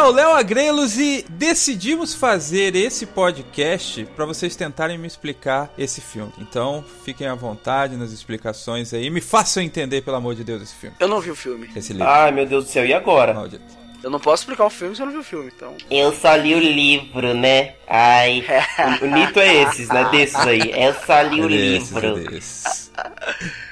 É o Léo Agrelos e decidimos fazer esse podcast para vocês tentarem me explicar esse filme. Então, fiquem à vontade nas explicações aí. Me façam entender, pelo amor de Deus, esse filme. Eu não vi o filme. Esse livro. Ai, meu Deus do céu, e agora? Maldito. Eu não posso explicar o filme se eu não vi o filme, então. Eu só li o livro, né? Ai, o, o Nito é esses, né? Desses aí. Eu só li o Desses, livro. desses.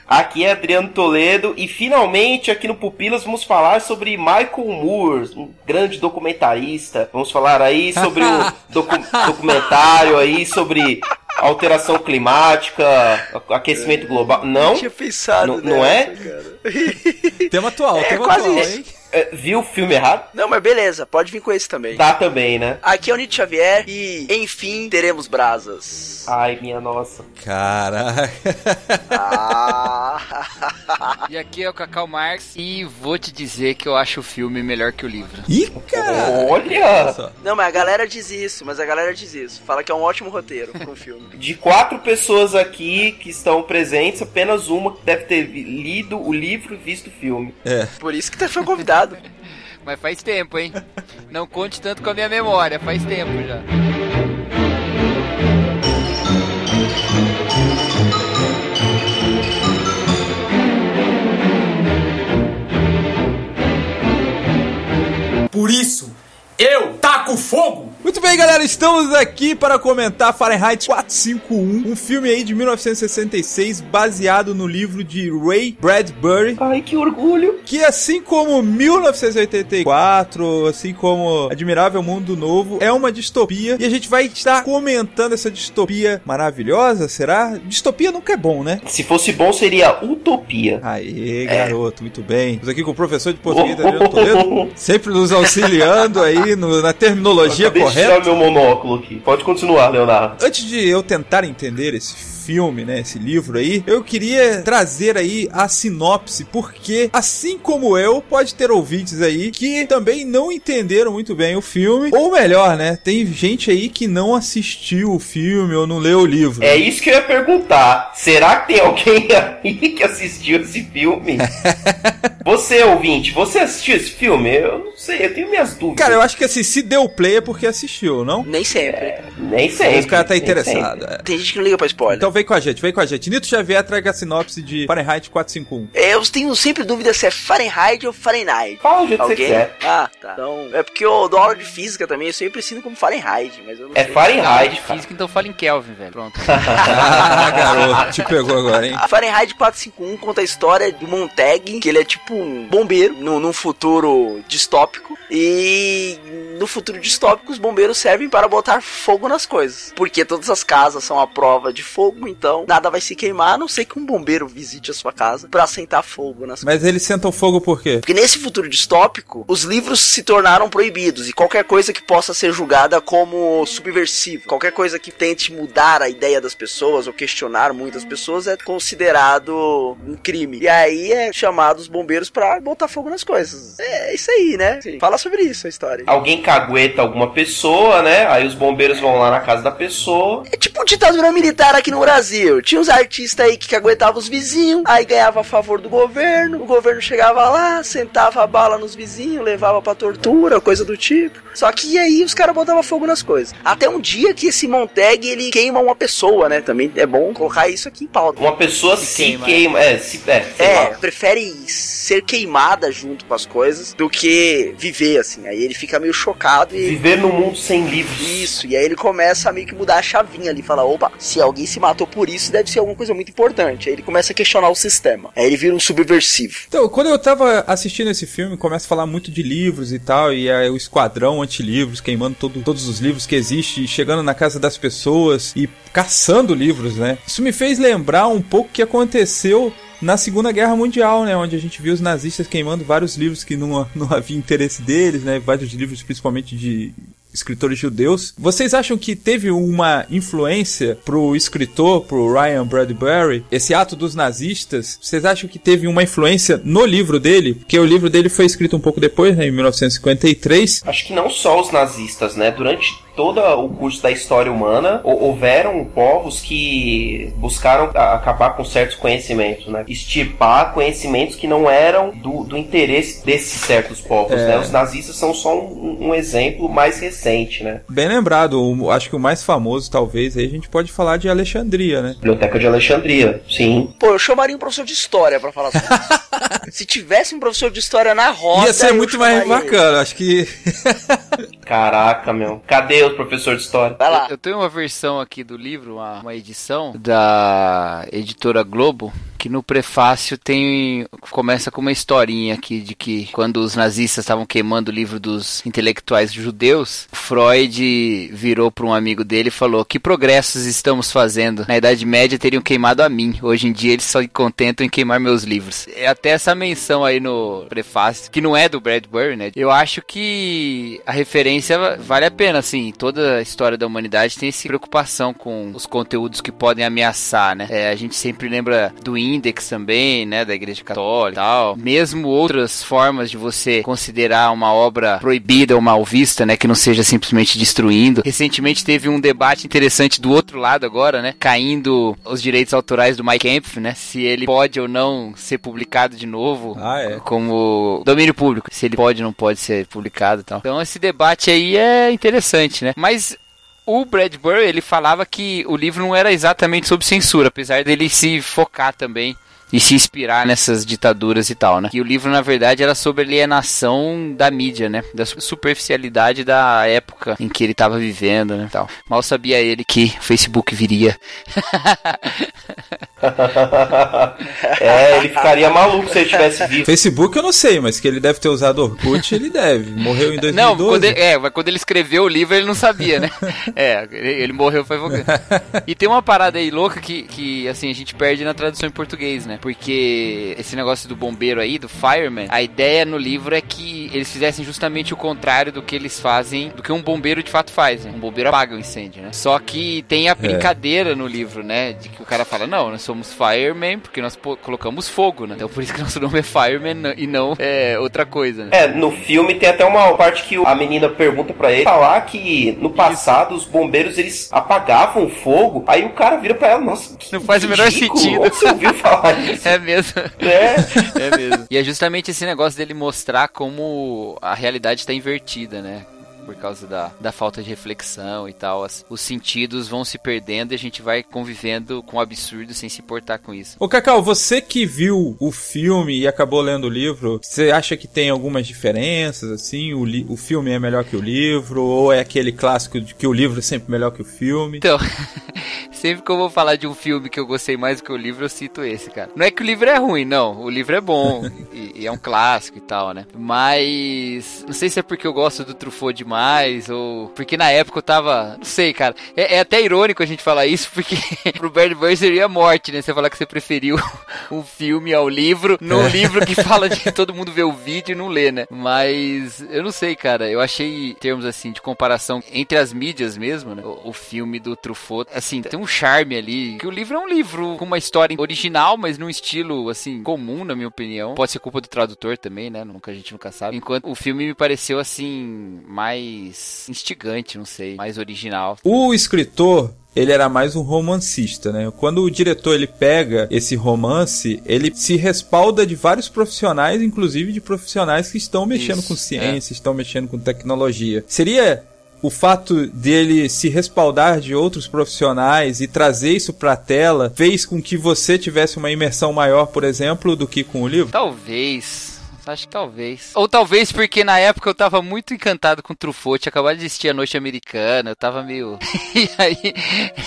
Aqui é Adriano Toledo e finalmente aqui no Pupilas vamos falar sobre Michael Moore, um grande documentarista. Vamos falar aí sobre o docu- documentário aí sobre alteração climática, aquecimento global. Não? tinha pensado Não- não é? cara. Tema atual, É, tema quase atual, isso. hein? É, viu o filme errado? Não, mas beleza, pode vir com esse também. Dá também, né? Aqui é o Nietzsche Xavier e, enfim, teremos brasas. Ai, minha nossa. Caraca. Ah. E aqui é o Cacau Marx e vou te dizer que eu acho o filme melhor que o livro. Ih, cara. Olha! Só. Não, mas a galera diz isso, mas a galera diz isso. Fala que é um ótimo roteiro pro filme. De quatro pessoas aqui que estão presentes, apenas uma que deve ter lido o livro e visto o filme. É. Por isso que você foi convidado. Mas faz tempo, hein? Não conte tanto com a minha memória, faz tempo já. Por isso, eu taco fogo! Muito bem, galera, estamos aqui para comentar Fahrenheit 451, um filme aí de 1966 baseado no livro de Ray Bradbury, Ai, que orgulho! que assim como 1984, assim como Admirável Mundo Novo, é uma distopia e a gente vai estar comentando essa distopia maravilhosa, será? Distopia nunca é bom, né? Se fosse bom, seria utopia. Aê, garoto, muito bem. Estamos aqui com o professor de português Adriano Toledo, sempre nos auxiliando aí no- na terminologia correta. Tirar meu monóculo aqui. Pode continuar, Leonardo. Antes de eu tentar entender esse filme, né, esse livro aí, eu queria trazer aí a sinopse, porque assim como eu, pode ter ouvintes aí que também não entenderam muito bem o filme, ou melhor, né, tem gente aí que não assistiu o filme ou não leu o livro. É isso que eu ia perguntar. Será que tem alguém aí que assistiu esse filme? você, ouvinte, você assistiu esse filme? Eu não sei, eu tenho minhas dúvidas. Cara, eu acho que assim, se deu play é porque assistiu, não? Nem sempre. Nem sei. Esse cara tá interessado. é. Tem gente que não liga pra spoiler. Então vem com a gente, vem com a gente. Nito Xavier traga a sinopse de Fahrenheit 451. Eu tenho sempre dúvida se é Fahrenheit ou Fahrenheit. Fala o jeito que você quiser. Ah, tá. Então, é porque eu dou aula de física também, eu sempre ensino como Fahrenheit, mas eu não É sei. Fahrenheit, de física, então fala em Kelvin, velho. Pronto. Ah, garoto, te pegou agora, hein? Fahrenheit 451 conta a história do Montag, que ele é tipo um bombeiro no, num futuro distópico. E no futuro distópico, os bombeiros servem para botar fogo nas coisas. Porque todas as casas são a prova de fogo, então nada vai se queimar, a não ser que um bombeiro visite a sua casa para sentar fogo nas Mas eles sentam fogo por quê? Porque nesse futuro distópico, os livros se tornaram proibidos e qualquer coisa que possa ser julgada como subversiva, qualquer coisa que tente mudar a ideia das pessoas ou questionar muitas pessoas é considerado um crime. E aí é chamado os bombeiros pra botar fogo nas coisas. É isso aí, né? Fala sobre isso a história. Alguém cagueta alguma pessoa, né? Aí os bombeiros vão lá na casa da pessoa. É tipo ditadura militar aqui no Brasil. Tinha uns artistas aí que aguentavam os vizinhos, aí ganhava a favor do governo, o governo chegava lá, sentava a bala nos vizinhos, levava pra tortura, coisa do tipo. Só que aí os caras botavam fogo nas coisas. Até um dia que esse Montag, ele queima uma pessoa, né? Também é bom colocar isso aqui em pauta. Uma pessoa se, queima. queima. É, se, é, É, prefere ser queimada junto com as coisas do que viver assim. Aí ele fica meio chocado e Viver num mundo sem livros. Isso, e aí ele começa a meio que mudar a chavinha ali, fala, opa, se alguém se matou por isso, deve ser alguma coisa muito importante. Aí ele começa a questionar o sistema. Aí ele vira um subversivo. Então, quando eu tava assistindo esse filme, começa a falar muito de livros e tal, e aí o esquadrão anti-livros, queimando todo- todos os livros que existem, e chegando na casa das pessoas e caçando livros, né? Isso me fez lembrar um pouco o que aconteceu na Segunda Guerra Mundial, né? Onde a gente viu os nazistas queimando vários livros que não, não havia interesse deles, né? Vários livros, principalmente de escritores judeus. Vocês acham que teve uma influência pro escritor, pro Ryan Bradbury, esse ato dos nazistas? Vocês acham que teve uma influência no livro dele? Porque o livro dele foi escrito um pouco depois, né, em 1953. Acho que não só os nazistas, né? Durante todo o curso da história humana, houveram povos que buscaram acabar com certos conhecimentos, né? Estipar conhecimentos que não eram do, do interesse desses certos povos, é. né? Os nazistas são só um, um, exemplo mais recente, né? Bem lembrado, o, acho que o mais famoso, talvez, aí a gente pode falar de Alexandria, né? Biblioteca de Alexandria, sim. Pô, eu chamaria um professor de história para falar sobre isso. Se tivesse um professor de história na roda. Ia ser muito mais bacana, ele. acho que. Caraca, meu. Cadê o professor de história? Vai lá. Eu, eu tenho uma versão aqui do livro, uma, uma edição da editora Globo, que no prefácio tem começa com uma historinha aqui de que quando os nazistas estavam queimando o livro dos intelectuais judeus, Freud virou para um amigo dele e falou: "Que progressos estamos fazendo? Na Idade Média teriam queimado a mim. Hoje em dia eles só se contentam em queimar meus livros." É até essa menção aí no prefácio, que não é do Bradbury, né? Eu acho que a referência vale a pena assim. Toda a história da humanidade tem essa preocupação com os conteúdos que podem ameaçar, né? É, a gente sempre lembra do Index também, né, da Igreja Católica e tal. Mesmo outras formas de você considerar uma obra proibida ou mal vista, né, que não seja simplesmente destruindo. Recentemente teve um debate interessante do outro lado agora, né, caindo os direitos autorais do Mike Kempf, né, se ele pode ou não ser publicado de novo ah, é. como domínio público, se ele pode ou não pode ser publicado e tal. Então esse debate aí é interessante, né? Mas o Bradbury, ele falava que o livro não era exatamente sobre censura, apesar dele se focar também e se inspirar nessas ditaduras e tal, né? E o livro, na verdade, era sobre alienação da mídia, né? Da superficialidade da época em que ele estava vivendo, né? Tal. Mal sabia ele que o Facebook viria. é, ele ficaria maluco se ele tivesse vivo. Facebook eu não sei, mas que ele deve ter usado Orkut, ele deve. Morreu em 2012. Não, quando ele, é, mas quando ele escreveu o livro ele não sabia, né? é, ele morreu foi E tem uma parada aí louca que, que, assim, a gente perde na tradução em português, né? Porque esse negócio do bombeiro aí, do fireman, a ideia no livro é que eles fizessem justamente o contrário do que eles fazem, do que um bombeiro de fato faz, né? Um bombeiro apaga o incêndio, né? Só que tem a é. brincadeira é. no livro, né? De que o cara fala, não, nós somos fireman porque nós colocamos fogo, né? Então por isso que nosso nome é fireman e não é outra coisa, né? É, no filme tem até uma parte que a menina pergunta para ele falar que no passado isso. os bombeiros eles apagavam fogo, aí o cara vira para ela, nossa, não faz o menor sentido. Você ouviu falar isso? É mesmo. É. é mesmo. E é justamente esse negócio dele mostrar como a realidade está invertida, né? Por causa da, da falta de reflexão e tal. As, os sentidos vão se perdendo e a gente vai convivendo com o absurdo sem se importar com isso. Ô Cacau, você que viu o filme e acabou lendo o livro, você acha que tem algumas diferenças, assim? O, o filme é melhor que o livro? Ou é aquele clássico de que o livro é sempre melhor que o filme? Então, sempre que eu vou falar de um filme que eu gostei mais do que o livro, eu cito esse, cara. Não é que o livro é ruim, não. O livro é bom e, e, é um clássico e tal, né? Mas não sei se é porque eu gosto do Truffaut demais mais, ou. Porque na época eu tava. Não sei, cara. É, é até irônico a gente falar isso, porque pro Bird Bird seria morte, né? Você falar que você preferiu um filme ao livro, num é. livro que fala de todo mundo ver o vídeo e não lê, né? Mas eu não sei, cara. Eu achei, em termos assim, de comparação entre as mídias mesmo, né? O, o filme do Truffaut, assim, tem um charme ali. Que o livro é um livro com uma história original, mas num estilo, assim, comum, na minha opinião. Pode ser culpa do tradutor também, né? Nunca, a gente nunca sabe. Enquanto o filme me pareceu, assim, mais mais instigante, não sei, mais original. O escritor ele era mais um romancista, né? Quando o diretor ele pega esse romance, ele se respalda de vários profissionais, inclusive de profissionais que estão mexendo Isso, com ciência, é. estão mexendo com tecnologia. Seria o fato dele se respaldar de outros profissionais e trazer isso para a tela fez com que você tivesse uma imersão maior, por exemplo, do que com o livro? Talvez Acho que talvez. Ou talvez porque na época eu tava muito encantado com Truffaut, tinha acabado de assistir a Noite Americana, eu tava meio. e aí.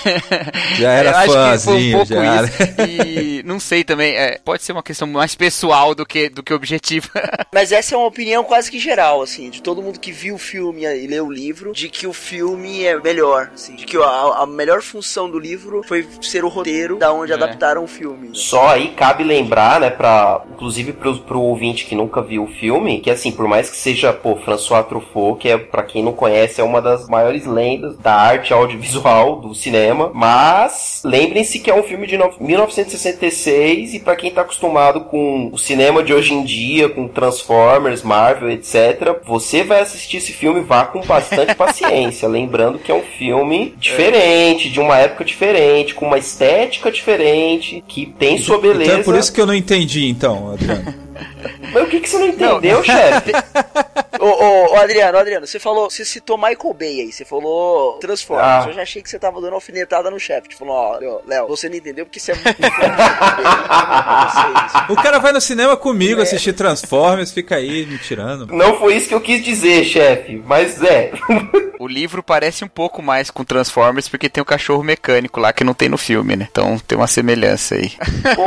Já era eu acho que foi um fãzinho, pouco já. isso. E não sei também, é, pode ser uma questão mais pessoal do que, do que objetiva. Mas essa é uma opinião quase que geral, assim, de todo mundo que viu o filme e leu o livro, de que o filme é melhor, assim, de que a, a melhor função do livro foi ser o roteiro da onde É. adaptaram o filme. Só aí cabe lembrar, né, pra, inclusive pro, pro ouvinte que nunca viu o filme, que assim, por mais que seja, pô, François Truffaut, que é, pra quem não conhece, é uma das maiores lendas da arte audiovisual do cinema, mas lembrem-se que é um filme de no- 1966 e pra quem tá acostumado com o cinema de hoje em dia, com Transformers, Marvel, etc, você vai assistir esse filme, vá com bastante paciência, lembrando que é um filme diferente, de uma época diferente, com uma estética diferente, que tem sua beleza. Então é por isso que eu não entendi, então, Adriano. Mas o que, que você não entendeu, chefe? Ô, ô, ô, Adriano, Adriano, você falou, você citou Michael Bay aí, você falou Transformers. Ah. Eu já achei que você tava dando alfinetada no chefe. Falou, ó, Léo, você não entendeu porque você é muito. Vocês. O cara vai no cinema comigo assistir Transformers, fica aí me tirando. Não foi isso que eu quis dizer, chefe, mas é. O livro parece um pouco mais com Transformers porque tem o cachorro mecânico lá que não tem no filme, né? Então tem uma semelhança aí. Pô,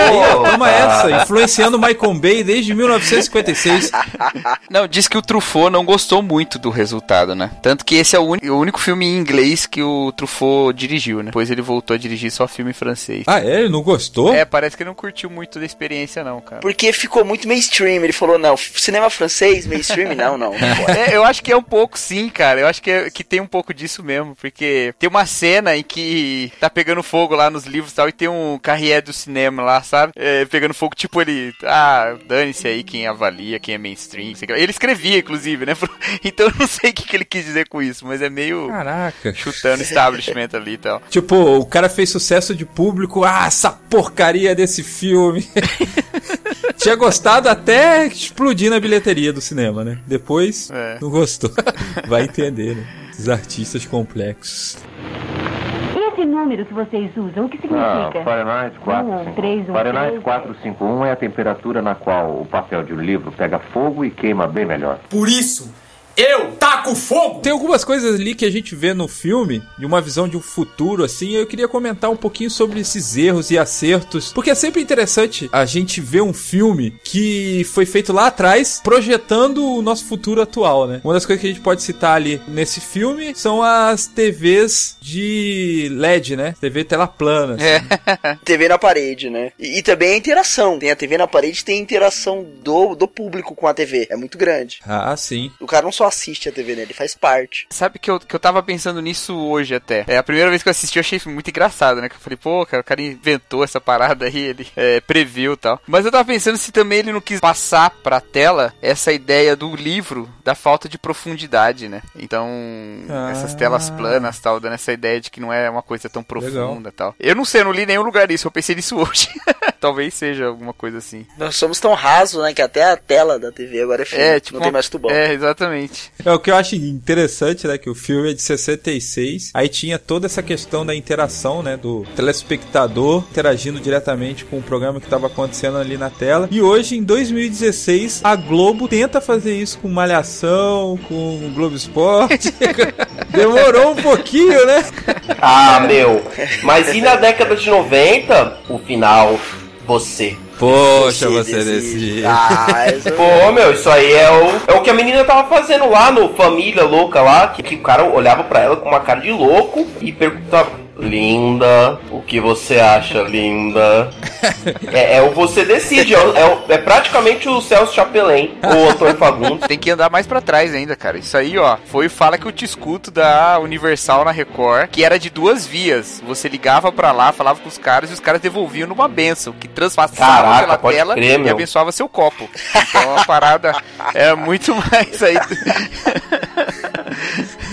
Toma essa, influenciando Michael Bay desde 1956. Não, diz que o Truffaut não gostou muito do resultado, né? Tanto que esse é o, o único filme em inglês que o Truffaut dirigiu, né? Depois ele voltou a dirigir só filme em francês. Ah, é? Ele não gostou? É, parece que ele não curtiu muito da experiência, não, cara. Porque ficou muito mainstream. Ele falou, não, cinema francês, mainstream, não, não. É, eu acho que é um pouco sim, cara. Eu acho que, é- que tem um pouco disso mesmo. Porque tem uma cena em que tá pegando fogo lá nos livros e tal, e tem um carrié do cinema lá, sabe? É, pegando fogo, tipo ele. Ah, dane-se aí quem avalia, quem é mainstream. Ele escrevia, inclusive, né? Então eu não sei o que, que ele quis dizer com isso, mas é meio Caraca. chutando establishment ali e tal. Tipo, o cara fez sucesso de público. Ah, essa porcaria desse filme. Tinha gostado até explodir na bilheteria do cinema, né? Depois, É. não gostou. Vai entender, né? Esses artistas complexos. E esse número que vocês usam, o que Ah, significa? Fahrenheit Um, três, 451. um, Fahrenheit três. 451 é a temperatura na qual o papel de um livro pega fogo e queima bem melhor. Por isso, eu taco fogo! Tem algumas coisas ali que a gente vê no filme, de uma visão de um futuro, assim, eu queria comentar um pouquinho sobre esses erros e acertos, porque é sempre interessante a gente ver um filme que foi feito lá atrás, projetando o nosso futuro atual, né? Uma das coisas que a gente pode citar ali nesse filme são as TVs de LED, né? TV tela plana. assim. É. TV na parede, né? E, e também a interação. Tem a TV na parede, tem a interação do, do público com a TV. É muito grande. Ah, sim. O cara não só assiste a TV, né? Ele faz parte. Sabe que eu, que eu tava pensando nisso hoje até. É a primeira vez que eu assisti, eu achei muito engraçado, né? Que eu falei, pô, cara, o cara inventou essa parada aí, ele é, previu e tal. Mas eu tava pensando se também ele não quis passar pra tela essa ideia do livro da falta de profundidade, né? Então, Ah. essas telas planas tal, dando essa ideia de que não é uma coisa tão profunda tal. Eu não sei, eu não li em nenhum lugar isso, eu pensei nisso hoje. Talvez seja alguma coisa assim. Nós somos tão rasos, né? Que até a tela da TV agora é fina. É, tipo. não tem mais tubão. É, exatamente. É o que eu acho interessante, né? Que o filme é de 66. Aí tinha toda essa questão da interação, né? Do telespectador interagindo diretamente com o programa que estava acontecendo ali na tela. E hoje, em 2016, a Globo tenta fazer isso com Malhação, com o Globo Esporte. Demorou um pouquinho, né? Ah, meu. Mas e na década de 90, o final, você. Poxa, você decide. Ah, essa... Pô, meu, isso aí é o, é o que a menina tava fazendo lá no Família Louca lá, que, que o cara olhava pra ela com uma cara de louco e perguntava. Linda, o que você acha, linda? É, é o você decide, é, é, é praticamente o Celso Chapelin, ou o Antônio Fagundes. Tem que andar mais pra trás ainda, cara. Isso aí, ó, foi Fala que eu te escuto da Universal na Record, que era de duas vias. Você ligava pra lá, falava com os caras e os caras devolviam numa benção, que transpassava Caraca, pela tela crer, e meu. abençoava seu copo. Então a parada era muito mais aí.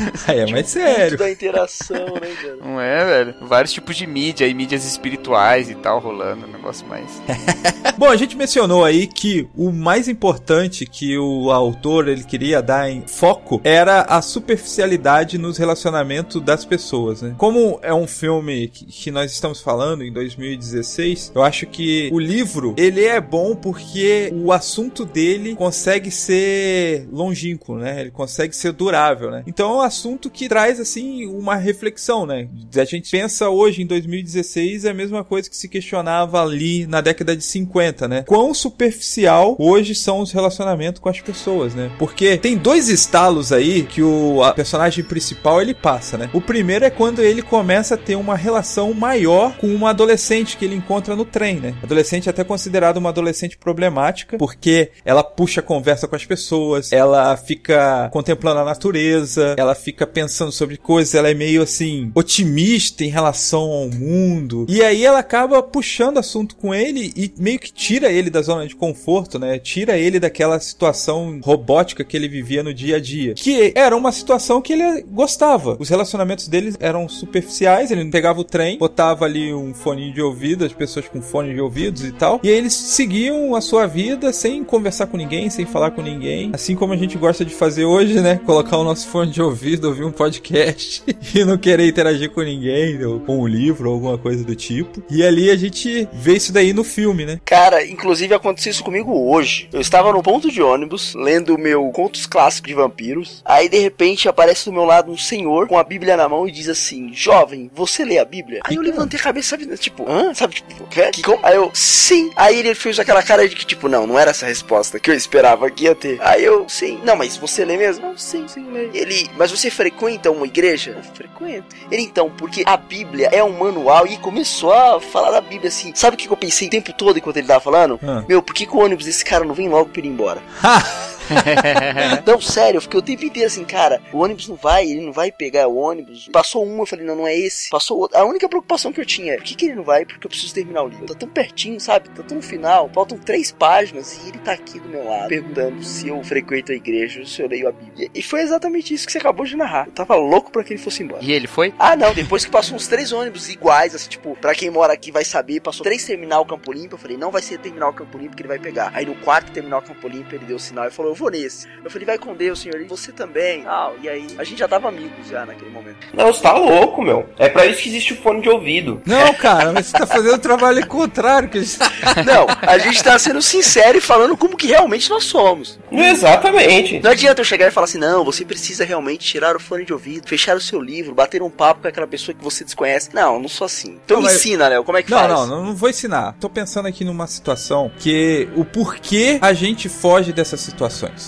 Aí é mais Muito sério. da interação, né, cara? Não é, velho? Vários tipos de mídia e mídias espirituais e tal rolando, um negócio mais. Bom, a gente mencionou aí que o mais importante que o autor ele queria dar em foco era a superficialidade nos relacionamentos das pessoas, né? Como é um filme que, nós estamos falando em 2016, eu acho que o livro ele é bom porque o assunto dele consegue ser longínquo, né? Ele consegue ser durável, né? Então é um assunto que traz assim uma reflexão, né? A gente pensa hoje em 2016 é a mesma coisa que se questionava ali na década de 50, né? Quão superficial hoje são os relacionamentos com as pessoas, né? Porque tem dois estalos aí que o personagem principal ele passa, né? O primeiro é quando ele começa a ter uma relação maior com uma adolescente que ele encontra no trem, né? Adolescente é até considerada uma adolescente problemática, porque ela puxa conversa com as pessoas, ela fica contemplando a natureza, ela fica pensando sobre coisas, ela é meio assim otimista em relação ao mundo. E aí ela acaba puxando assunto com ele e meio que tira ele da zona de conforto, né? Tira ele daquela situação robótica que ele vivia no dia a dia. Que era uma situação que ele gostava. Os relacionamentos deles eram superficiais, ele pegava o trem, botava ali um fone de ouvido, as pessoas com fone de ouvidos e tal, e aí eles seguiam a sua vida sem conversar com ninguém, sem falar com ninguém, assim como a gente gosta de fazer hoje, né? Colocar o nosso fone de ouvido, ouvir um podcast e não querer interagir com ninguém, ou com um livro, ou alguma coisa do tipo. E ali a gente vê isso daí no filme, né? Cara, inclusive aconteceu isso comigo hoje. Eu estava no ponto de ônibus, lendo o meu Contos Clássicos de Vampiros. Aí, de repente, aparece do meu lado um senhor com a Bíblia na mão e diz assim: Jovem, você lê a Bíblia? Aí eu levantei a cabeça, sabe? Tipo, hã? Sabe? Tipo, "Quê? que como? Aí eu, sim. Aí ele fez aquela cara de que, tipo, não, não era essa resposta que eu esperava que ia ter. Aí eu, sim. Não, mas você lê mesmo? Não, sim, sim, leio. Ele, mas você frequenta uma igreja? Eu frequento. Ele, então, porque a Bíblia é um manual e começou a falar da Bíblia assim. Sabe o que eu pensei o tempo todo enquanto ele tava falando? Ah. Meu, por que, que o ônibus desse cara não vem logo pra ele ir embora? não, sério, eu fiquei o tempo inteiro assim, cara, o ônibus não vai, ele não vai pegar o ônibus. Passou um, eu falei, não, não é esse. Passou outro. A única preocupação que eu tinha é, por que, que ele não vai? Porque eu preciso terminar o livro. Tá tão pertinho, sabe? Tá tão no final. Faltam três páginas e ele tá aqui do meu lado, perguntando se eu frequento a igreja, se eu leio a Bíblia. E foi exatamente isso que você acabou de narrar. Eu tava louco pra que ele fosse embora. E ele foi? Ah, não, depois que passou uns três ônibus iguais, assim, tipo, pra quem mora aqui vai saber, passou três terminal Campo Limpo, eu falei, não vai ser terminal Campo Limpo que ele vai pegar. Aí no quarto terminal Campo Limpo ele deu o sinal e falou, eu vou nesse. Eu falei, vai com Deus, senhor, e você também. Ah, e aí, a gente já tava amigos já naquele momento. Não, você tá louco, meu. É pra isso que existe o fone de ouvido. Não, cara, mas você tá fazendo o trabalho contrário que a gente Não, a gente tá sendo sincero e falando como que realmente nós somos. Exatamente. Não adianta eu chegar e falar assim, não, você precisa realmente tirar o fone de ouvido, fechar o seu livro, bater um papo com aquela pessoa que você desconhece. Não, não sou assim. Então Não, me mas- ensina, Léo, como é que Não, faz? não, não, não vou ensinar. Tô pensando aqui numa situação que o porquê a gente foge dessas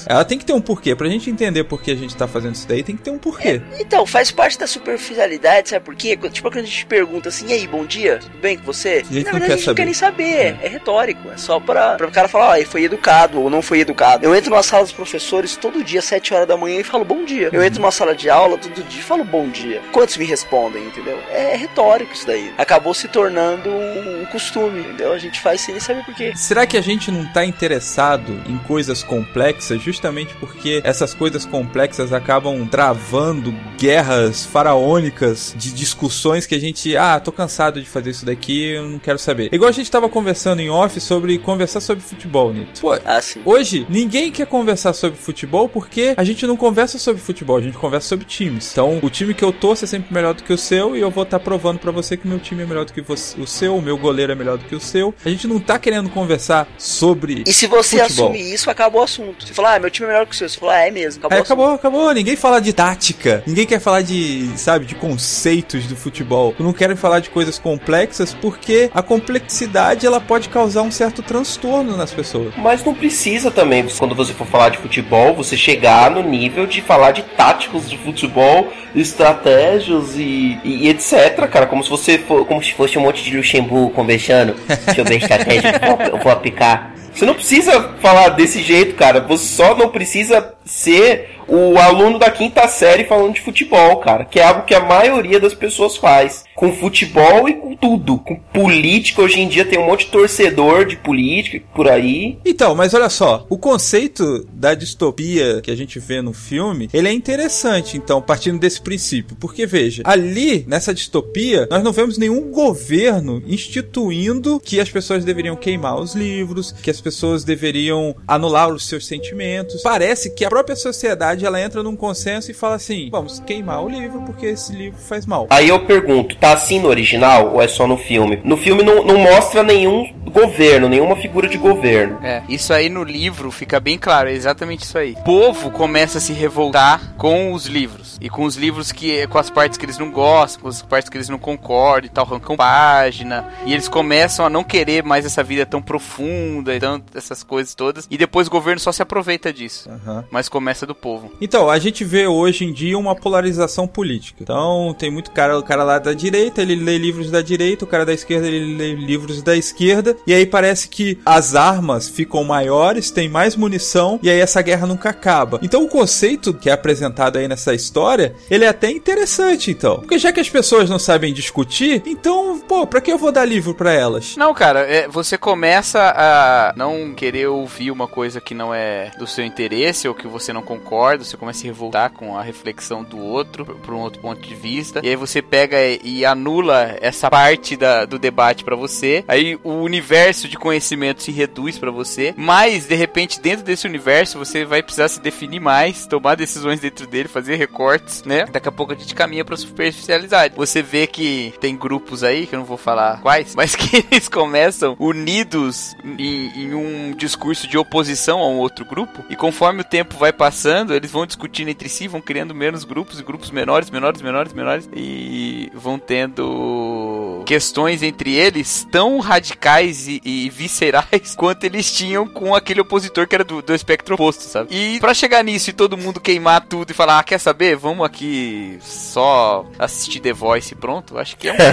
Ela tem que ter um porquê. Pra gente entender por que a gente tá fazendo isso daí, tem que ter um porquê. Então, faz parte da superficialidade, sabe por quê? Tipo, quando a gente pergunta assim, e aí, bom dia, tudo bem com você? A gente Na não verdade, quer a gente não quer nem saber. saber, é retórico, é só pra, pra o cara falar, ó, ele foi educado ou não foi educado. Eu entro numa sala dos professores todo dia, 7 horas da manhã, e falo bom dia. Eu entro numa sala de aula todo dia e falo bom dia. Quantos me respondem, entendeu? É retórico isso daí. Acabou se tornando um costume, entendeu? A gente faz sem nem saber por quê. Será que a gente não tá interessado em coisas complexas justamente porque essas coisas complexas acabam travando guerras faraônicas de discussões que a gente, ah, tô cansado de fazer isso daqui, eu não quero saber. Igual a gente tava conversando em off sobre conversar sobre futebol, Nito. Pô, Ah. Hoje, ninguém quer conversar sobre futebol porque a gente não conversa sobre futebol, a gente conversa sobre times. Então, o time que eu torço é sempre melhor do que o seu e eu vou estar provando pra você que meu time é melhor do que você- o seu, o meu goleiro é melhor do que o seu. A gente não tá querendo conversar sobre E se você futebol. assumir isso, acabou o assunto. Você fala, ah, meu time é melhor que o seu. Você fala, ah, é mesmo. Acabou assunto. acabou, acabou. Ninguém fala de tática. Ninguém quer falar de, sabe, de conceitos do futebol. Não querem falar de coisas complexas porque a complexidade ela pode causar um certo transtorno nas pessoas. Mas não precisa também, quando você for falar de futebol, você chegar no nível de falar de táticos de futebol, estratégias e, e etc, cara. Como se você for, como se fosse um monte de Luxemburgo conversando. Deixa eu ver a estratégia que eu vou- eu vou aplicar. Você não precisa falar desse jeito, cara. Você só não precisa ser o aluno da quinta série falando de futebol, cara. Que é algo que a maioria das pessoas faz. Com futebol e com tudo. Com política, hoje em dia tem um monte de torcedor de política por aí. Então, mas olha só, o conceito da distopia que a gente vê no filme, ele é interessante, então, partindo desse princípio. Porque, veja, ali, nessa distopia, nós não vemos nenhum governo instituindo que as pessoas deveriam queimar os livros, que as pessoas deveriam anular os seus sentimentos. Parece que a própria sociedade, ela entra num consenso e fala assim, vamos queimar o livro porque esse livro faz mal. Aí eu pergunto, tá assim no original ou é só no filme? No filme não, não mostra nenhum governo, nenhuma figura de governo. É, isso aí no livro fica bem claro, é exatamente isso aí. O povo começa a se revoltar com os livros. E com os livros que. com as partes que eles não gostam, com as partes que eles não concordam e tal, arrancam página. E eles começam a não querer mais essa vida tão profunda e tanto essas coisas todas. E depois o governo só se aproveita disso. Aham. Mas começa do povo. Então, a gente vê hoje em dia uma polarização política. Então, tem muito cara, o cara lá da direita, ele lê livros da direita, o cara da esquerda, ele lê livros da esquerda, e aí parece que as armas ficam maiores, tem mais munição, e aí essa guerra nunca acaba. Então, o conceito que é apresentado aí nessa história, ele é até interessante, então. Porque já que as pessoas não sabem discutir, então, pô, pra que eu vou dar livro pra elas? Não, cara, é, você começa a não querer ouvir uma coisa que não é do seu interesse ou que você não concorda, você começa a se revoltar com a reflexão do outro, por um outro ponto de vista, e aí você pega e, anula essa parte da- do debate pra você, aí o universo de conhecimento se reduz pra você, mas de repente dentro desse universo você vai precisar se definir mais, tomar decisões dentro dele, fazer recortes, né? Daqui a pouco a gente caminha pra superficialidade. Você vê que tem grupos aí, que eu não vou falar quais, mas que eles começam unidos em, em um discurso de oposição a um outro grupo, e conforme o tempo vai passando, eles vão discutindo entre si, vão criando menos grupos e grupos menores, menores, menores, menores, e vão tendo questões entre eles tão radicais e, e viscerais quanto eles tinham com aquele opositor que era do, do espectro oposto, sabe? E pra chegar nisso e todo mundo queimar tudo e falar, ah, quer saber? Vamos aqui só assistir The Voice e pronto, acho que é um.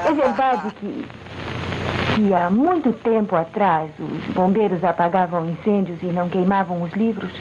É verdade que, que há muito tempo atrás os bombeiros apagavam incêndios e não queimavam os livros?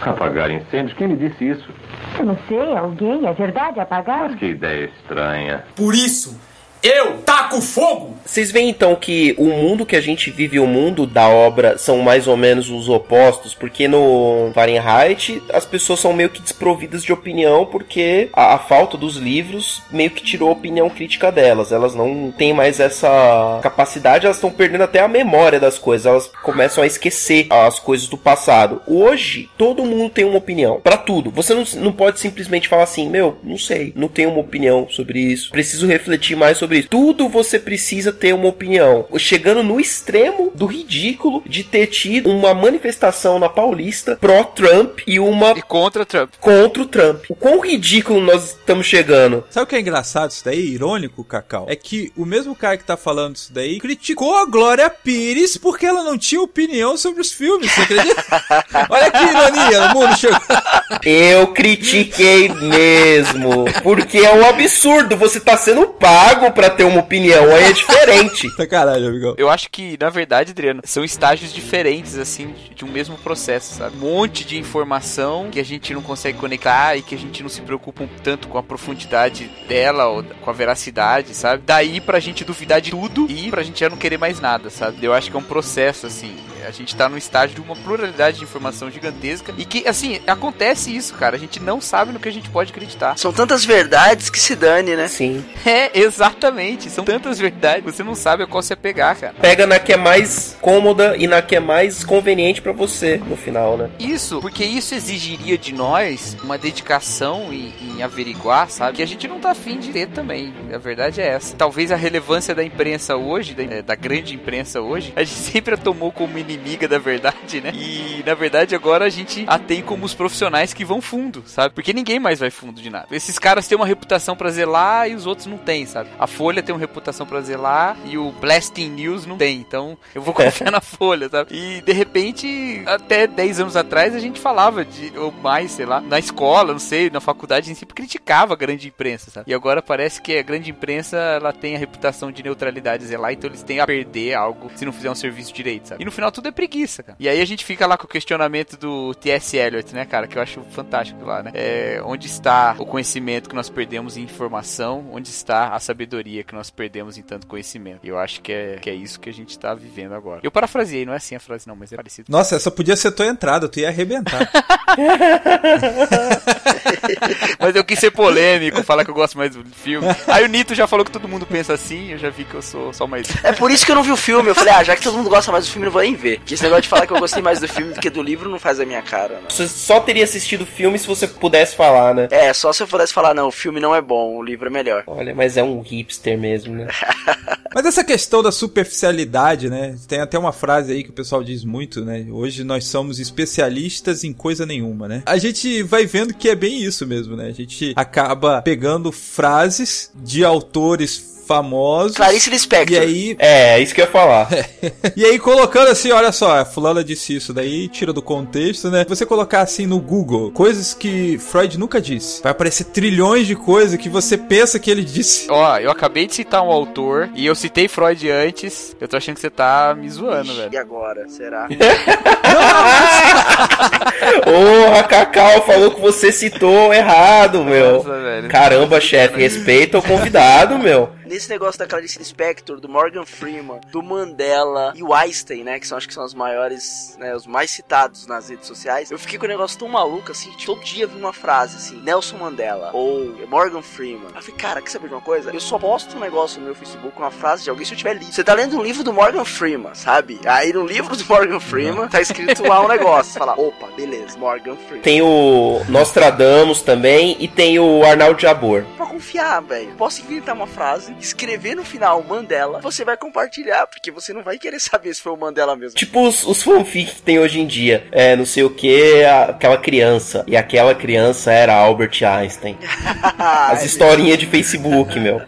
Apagar incêndios? Quem lhe disse isso? Eu não sei, alguém, é verdade, apagaram? Que ideia estranha. Por isso, eu taco fogo! Vocês veem então que o mundo que a gente vive e o mundo da obra são mais ou menos os opostos, porque no Fahrenheit as pessoas são meio que desprovidas de opinião, porque a, a falta dos livros meio que tirou a opinião crítica delas. Elas não têm mais essa capacidade, elas estão perdendo até a memória das coisas, elas começam a esquecer as coisas do passado. Hoje, todo mundo tem uma opinião, Pra tudo. Você não, não pode simplesmente falar assim, meu, não sei, não tenho uma opinião sobre isso, preciso refletir mais sobre isso. Tudo você precisa ter uma opinião. Chegando no extremo do ridículo de ter tido uma manifestação na Paulista pró-Trump e uma e contra Trump. contra o Trump. O quão ridículo nós estamos chegando. Sabe o que é engraçado isso daí? Irônico, Cacau? É que o mesmo cara que tá falando isso daí criticou a Glória Pires porque ela não tinha opinião sobre os filmes, você acredita? Olha que ironia, o mundo chegou. Eu critiquei mesmo. Porque é um absurdo. Você tá sendo pago pra ter uma opinião. Aí é diferente. Caralho, amigão. Eu acho que, na verdade, Adriano, são estágios diferentes, assim, de- de um mesmo processo, sabe? Um monte de informação que a gente não consegue conectar e que a gente não se preocupa um tanto com a profundidade dela ou com a veracidade, sabe? Daí pra gente duvidar de tudo e pra gente já não querer mais nada, sabe? Eu acho que é um processo, assim. A gente tá num estágio de uma pluralidade de informação gigantesca e que, assim, acontece isso, cara. A gente não sabe no que a gente pode acreditar. São tantas verdades que se dane, né? Sim. É, exatamente. São tantas verdades. Você não sabe a qual você pegar, cara. Pega na que é mais cômoda e na que é mais conveniente pra você no final, né? Isso, porque isso exigiria de nós uma dedicação em, em averiguar, sabe? Que a gente não tá afim de ter também. A verdade é essa. Talvez a relevância da imprensa hoje, da, eh, da grande imprensa hoje, a gente sempre a tomou como inimiga da verdade, né? E na verdade agora a gente a tem como os profissionais que vão fundo, sabe? Porque ninguém mais vai fundo de nada. Esses caras têm uma reputação pra zelar e os outros não têm, sabe? A Folha tem uma reputação pra zelar e o Blasting News não tem. Então eu vou confiar na Folha, sabe? E de repente, até 10 anos atrás, a gente falava de, ou mais, sei lá, na escola, não sei, na faculdade, a gente sempre criticava a grande imprensa, sabe? E agora parece que a grande imprensa, ela tem a reputação de neutralidade zelar, então eles têm a perder algo se não fizer um serviço direito, sabe? E no final tudo tudo é preguiça, cara. E aí a gente fica lá com o questionamento do T.S. Eliot, né, cara? Que eu acho fantástico lá, né? É, onde está o conhecimento que nós perdemos em informação? Onde está a sabedoria que nós perdemos em tanto conhecimento? E eu acho que é, que é isso que a gente tá vivendo agora. Eu parafraseei, não é assim a frase, não, mas é parecido. Nossa, essa podia ser tua entrada, tu ia arrebentar. Mas eu quis ser polêmico, falar que eu gosto mais do filme. Aí o Nito já falou que todo mundo pensa assim, eu já vi que eu sou só mais. É por isso que eu não vi o filme. Eu falei, ah, já que todo mundo gosta mais do filme, eu não vou nem ver. Porque esse negócio de falar que eu gostei mais do filme do que do livro não faz a minha cara, não. Você só teria assistido o filme se você pudesse falar, né? É, só se eu pudesse falar, não, o filme não é bom, o livro é melhor. Olha, mas é um hipster mesmo, né? Mas essa questão da superficialidade, né? Tem até uma frase aí que o pessoal diz muito, né? Hoje nós somos especialistas em coisa nenhuma, né? A gente vai vendo que é bem isso mesmo, né? A gente acaba pegando frases de autores famosos. Clarice Lispector. E aí, É, é isso que eu ia falar. e aí colocando assim, olha só, a fulana disse isso, daí tira do contexto, né? Você colocar assim no Google, coisas que Freud nunca disse. Vai aparecer trilhões de coisas que você pensa que ele disse. Ó, eu acabei de citar um autor e eu citei Freud antes. Eu tô achando que você tá me zoando, E velho. agora, será? Ô, a Cacau falou que você citou errado, meu. Nossa, velho. Caramba, chefe, respeita o convidado, meu. Nesse negócio da Clarice Lispector, do Morgan Freeman, do Mandela e o Einstein, né? Que são, acho que são os maiores, né? Os mais citados nas redes sociais. Eu fiquei com um negócio tão maluco, assim, que todo dia vi uma frase, assim, Nelson Mandela ou Morgan Freeman. Eu falei, cara, quer saber de uma coisa? Eu só posto um negócio no meu Facebook uma frase de alguém se eu tiver lido. Você tá lendo um livro do Morgan Freeman, sabe? Aí no livro do Morgan Freeman tá escrito lá um negócio. Você fala, opa, beleza, Morgan Freeman. Tem o Nostradamus também e tem o Arnaldo Jabor. pra confiar, velho. Posso inventar uma frase, escrever no final Mandela, você vai compartilhar, porque você não vai querer saber se foi o Mandela mesmo. Tipo os, os fanfic que tem hoje em dia. É, não sei o que, aquela criança. E aquela criança era Albert Einstein. As historinhas de Facebook, meu.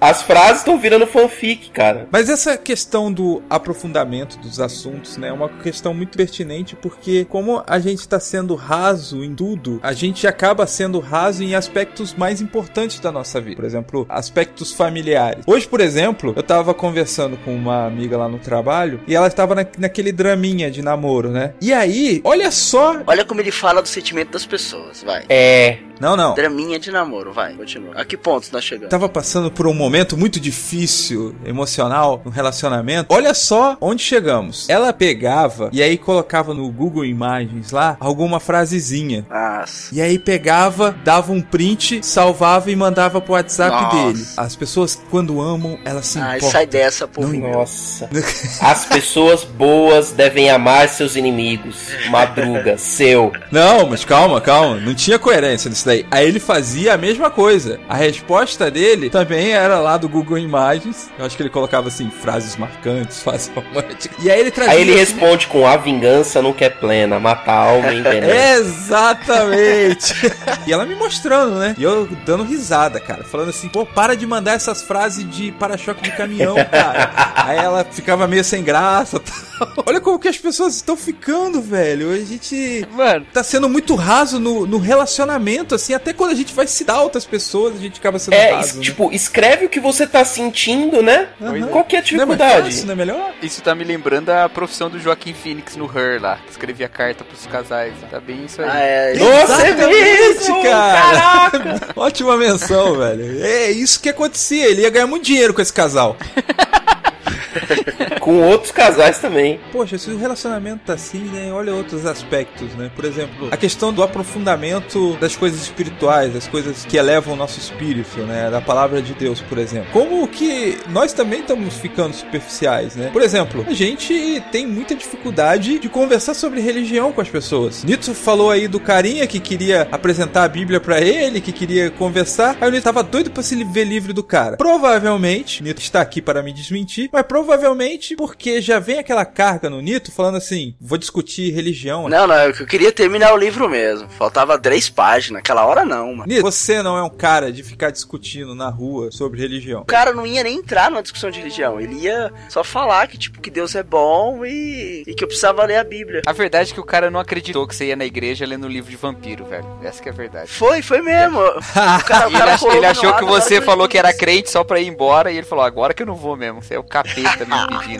As frases estão virando fanfic, cara. Mas essa questão do aprofundamento dos assuntos, né, é uma questão muito pertinente porque como a gente está sendo raso em tudo, a gente acaba sendo raso em aspectos mais importantes da nossa vida. Por exemplo, aspectos familiares. Hoje, por exemplo, eu tava conversando com uma amiga lá no trabalho e ela estava na, naquele draminha de namoro, né? E aí, olha só. Olha como ele fala do sentimento das pessoas, vai. É. Não, não. Draminha de namoro, vai, continua. A que ponto nós chegamos? Tava passando por um momento muito difícil, emocional, no relacionamento. Olha só onde chegamos. Ela pegava e aí colocava no Google Imagens lá alguma frasezinha. Nossa. E aí pegava, dava um print, salvava e mandava pro WhatsApp Nossa. dele. As pessoas, quando amam, elas se Ai, importam. sai dessa, povinho. Nossa. As pessoas boas devem amar seus inimigos. Madruga, seu. Não, mas calma, calma. Não tinha coerência nisso daí. Aí ele fazia a mesma coisa. A resposta dele também era lá do Google Imagens. Eu acho que ele colocava assim, frases marcantes, frases românticas. E aí ele trazia. Aí ele assim, responde com a vingança nunca é plena, mata a alma e. Exatamente! e ela me mostrando, né? E eu dando risada, cara. Falando assim, pô, para de mandar essas frases de para-choque de caminhão, cara. Aí ela ficava meio sem graça. tal. Olha como que as pessoas estão ficando, velho. A gente Mano, tá sendo muito raso no, no relacionamento, assim. Até quando a gente vai citar outras pessoas, a gente acaba sendo É, raso. es- né? tipo, escreve o que você tá sentindo, né? Aham. Qual que é a Não é dificuldade? fácil, não é melhor? isso tá me lembrando a profissão do Joaquim Phoenix no Her lá, que escrevia carta pros casais. Tá bem isso aí. Ah, é. Nossa, é Exatamente, mesmo, cara! Ótima menção, velho. É isso que acontecia. Ele ia ganhar muito dinheiro com esse casal. Com outros casais também. Poxa, se o relacionamento tá assim, né? Olha outros aspectos, né? Por exemplo, a questão do aprofundamento das coisas espirituais, das coisas que elevam o nosso espírito, né? Da palavra de Deus, por exemplo. Como que nós também estamos ficando superficiais, né? Por exemplo, a gente tem muita dificuldade de conversar sobre religião com as pessoas. Nito falou aí do carinha que queria apresentar a Bíblia pra ele, que queria conversar. Aí Nito tava doido pra se ver livre do cara. Provavelmente, Nito está aqui para me desmentir, mas provavelmente porque já vem aquela carga no Nito falando assim: vou discutir religião. Não, não, eu queria terminar o livro mesmo. Faltava três páginas. Aquela hora não, mano. Nito, você não é um cara de ficar discutindo na rua sobre religião. O cara não ia nem entrar numa discussão de religião. Ele ia só falar que, tipo, que Deus é bom e, e que eu precisava ler a Bíblia. A verdade é que o cara não acreditou que você ia na igreja lendo um livro de vampiro, velho. Essa que é a verdade. Foi, foi mesmo. O cara, o ele, cara ele do achou que o você falou que era crente só pra ir embora e ele falou, agora que eu não vou mesmo. Você é o capeta me impedindo.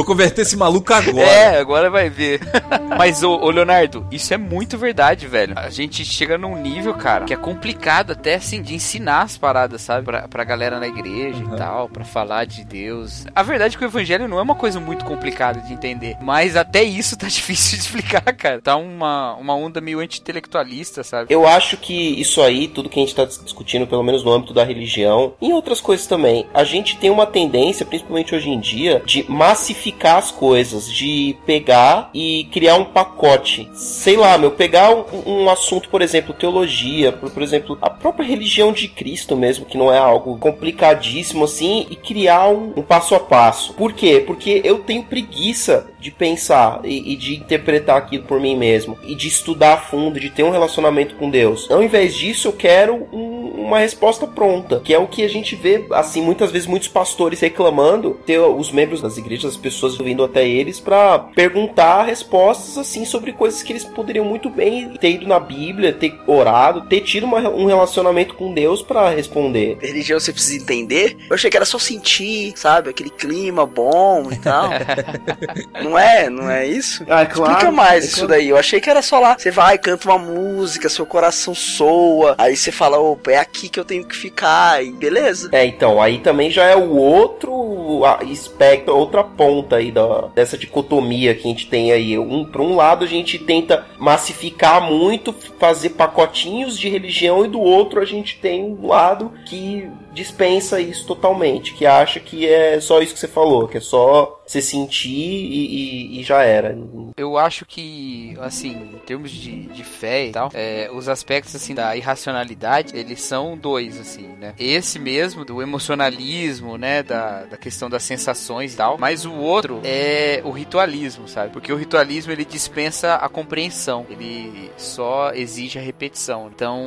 Vou converter esse maluco agora. É, agora vai ver. Mas, ô, ô, Leonardo, isso é muito verdade, velho. A gente chega num nível, cara, que é complicado até, assim, de ensinar as paradas, sabe? Pra, pra galera na igreja Uhum. e tal, pra falar de Deus. A verdade é que o evangelho não é uma coisa muito complicada de entender. Mas até isso tá difícil de explicar, cara. Tá uma, uma onda meio anti-intelectualista, sabe? Eu acho que isso aí, tudo que a gente tá discutindo, pelo menos no âmbito da religião, e outras coisas também, a gente tem uma tendência, principalmente hoje em dia, de massificar as coisas, de pegar e criar um pacote. Sei lá, meu, pegar um, um assunto, por exemplo, teologia, por, por exemplo, a própria religião de Cristo mesmo, que não é algo complicadíssimo assim, e criar um, um passo a passo. Por quê? Porque eu tenho preguiça de pensar e, e de interpretar aquilo por mim mesmo, e de estudar a fundo, de ter um relacionamento com Deus. Ao invés disso, eu quero um- uma resposta pronta, que é o que a gente vê, assim, muitas vezes muitos pastores reclamando, ter os membros das igrejas, as pessoas vindo até eles pra perguntar respostas, assim, sobre coisas que eles poderiam muito bem ter ido na Bíblia, ter orado, ter tido uma- um relacionamento com Deus pra responder. Religião você precisa entender. Eu achei que era só sentir, sabe? Aquele clima bom e tal. não é? Não é isso? Ah, Explica mais isso daí. Eu achei que era só lá. Você vai, canta uma música, seu coração soa. Aí você fala, opa, é aqui que eu tenho que ficar. E beleza. É, então, aí também já é o outro a- espectro, outra ponta aí da, dessa dicotomia que a gente tem aí. Um, por um lado, a gente tenta massificar muito, fazer pacotinhos de religião, e do outro, a gente tem um lado que dispensa isso totalmente, que acha que é só isso que você falou, que é só você sentir e, e- e já era. Eu acho que, assim, em termos de, de fé e tal, é, os aspectos, assim, da irracionalidade, eles são dois, assim, né? Esse mesmo, do emocionalismo, né? Da, da questão das sensações e tal. Mas o outro é o ritualismo, sabe? Porque o ritualismo, ele dispensa a compreensão. Ele só exige a repetição. Então,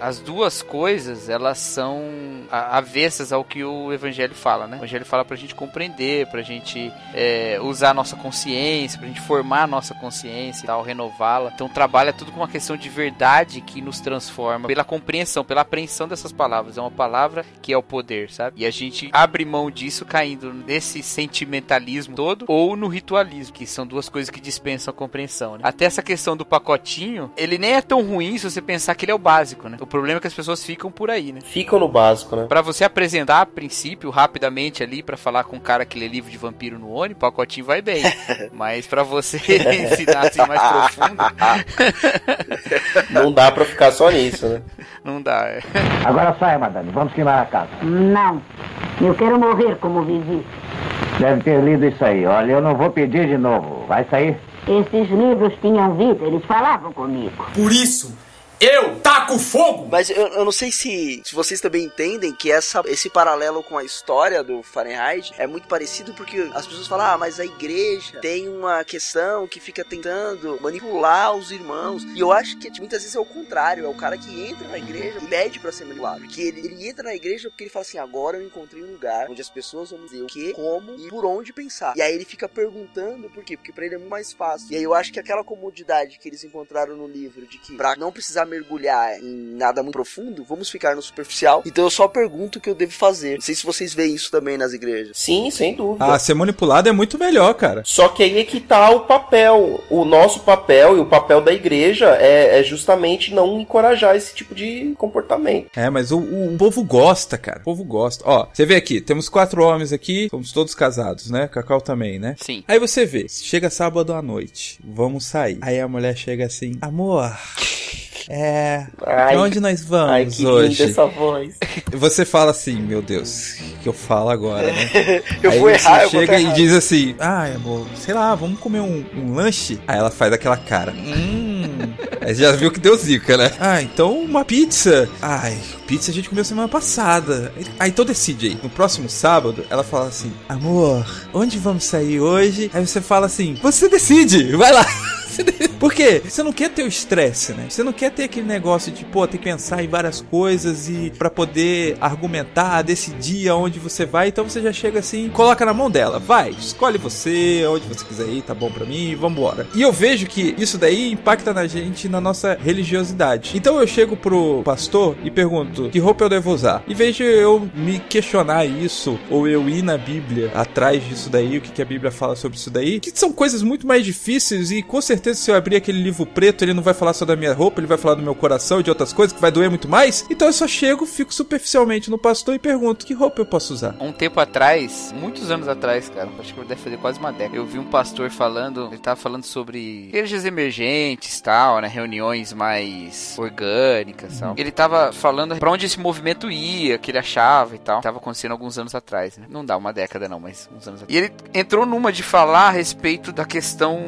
as duas coisas, elas são avessas ao que o evangelho fala, né? O evangelho fala pra gente compreender, pra gente é, usar a nossa consciência, pra gente formar a nossa consciência e tal, renová-la. Então trabalha tudo com uma questão de verdade que nos transforma pela compreensão, pela apreensão dessas palavras. É uma palavra que é o poder, sabe? E a gente abre mão disso caindo nesse sentimentalismo todo ou no ritualismo, que são duas coisas que dispensam a compreensão, né? Até essa questão do pacotinho, ele nem é tão ruim se você pensar que ele é o básico, né? O problema é que as pessoas ficam por aí, né? Ficam no básico, né? Pra você apresentar a princípio, rapidamente ali, pra falar com um cara que lê livro de vampiro no ônibus, o pacotinho vai bem. Mas pra você ensinar assim mais profundo, Não dá pra ficar só nisso, né? não dá. é. Agora saia, madame. Vamos queimar a casa. Não. Eu quero morrer como vivi. Deve ter lido isso aí. Olha, eu não vou pedir de novo. Vai sair? Esses livros tinham vida, eles falavam comigo. Por isso, eu taco fogo! Mas eu, eu não sei se, se vocês também entendem que essa, esse paralelo com a história do Fahrenheit é muito parecido porque as pessoas falam, ah, mas a igreja tem uma questão que fica tentando manipular os irmãos. E eu acho que muitas vezes é o contrário, é o cara que entra na igreja e pede pra ser manipulado. Porque ele, ele entra na igreja porque ele fala assim, agora eu encontrei um lugar onde as pessoas vão dizer o que, como e por onde pensar. E aí ele fica perguntando por quê? Porque pra ele é muito mais fácil. E aí eu acho que aquela comodidade que eles encontraram no livro de que pra não precisar mergulhar em nada muito profundo, vamos ficar no superficial. Então eu só pergunto o que eu devo fazer. Não sei se vocês veem isso também nas igrejas. Sim, sem dúvida. Ah, ser manipulado é muito melhor, cara. Só que aí é que tá o papel. O nosso papel e o papel da igreja é, é justamente não encorajar esse tipo de comportamento. É, mas o, o povo gosta, cara. O povo gosta. Ó, você vê aqui, temos quatro homens aqui, somos todos casados, né? Cacau também, né? Sim. Aí você vê, chega sábado à noite, vamos sair. Aí a mulher chega assim, amor. É. Ai, pra onde nós vamos Ai, que hoje? linda essa voz. Você fala assim, meu Deus, o que eu falo agora, né? Eu Aí vou você errar, eu vou chega e diz assim, ah, amor, sei lá, vamos comer um, um lanche? Aí ela faz aquela cara, hum. Aí você já viu que deu zica, né? Ah, então uma pizza. Ai, pizza a gente comeu semana passada. Ah, então decide aí. No próximo sábado, ela fala assim, amor, onde vamos sair hoje? Aí você fala assim, você decide, vai lá. Porque você não quer ter o estresse, né? Você não quer ter aquele negócio de, pô, ter que pensar em várias coisas e para poder argumentar, decidir aonde você vai. Então você já chega assim, coloca na mão dela, vai, escolhe você, onde você quiser ir, tá bom para mim, vambora. E eu vejo que isso daí impacta na gente, na nossa religiosidade. Então eu chego pro pastor e pergunto, que roupa eu devo usar? E vejo eu me questionar isso, ou eu ir na Bíblia atrás disso daí, o que, que a Bíblia fala sobre isso daí, que são coisas muito mais difíceis e com certeza se eu abrir aquele livro preto, ele não vai falar só da minha roupa, ele vai falar do meu coração e de outras coisas que vai doer muito mais. Então eu só chego, fico superficialmente no pastor e pergunto, que roupa eu posso usar? Um tempo atrás, muitos anos atrás, cara, acho que deve fazer quase uma década, eu vi um pastor falando, ele tava falando sobre igrejas emergentes, tal, né, reuniões mais orgânicas. Ele tava falando para onde esse movimento ia, que ele achava e tal. Tava acontecendo alguns anos atrás, né? Não dá uma década não, mas uns anos atrás. E ele entrou numa de falar a respeito da questão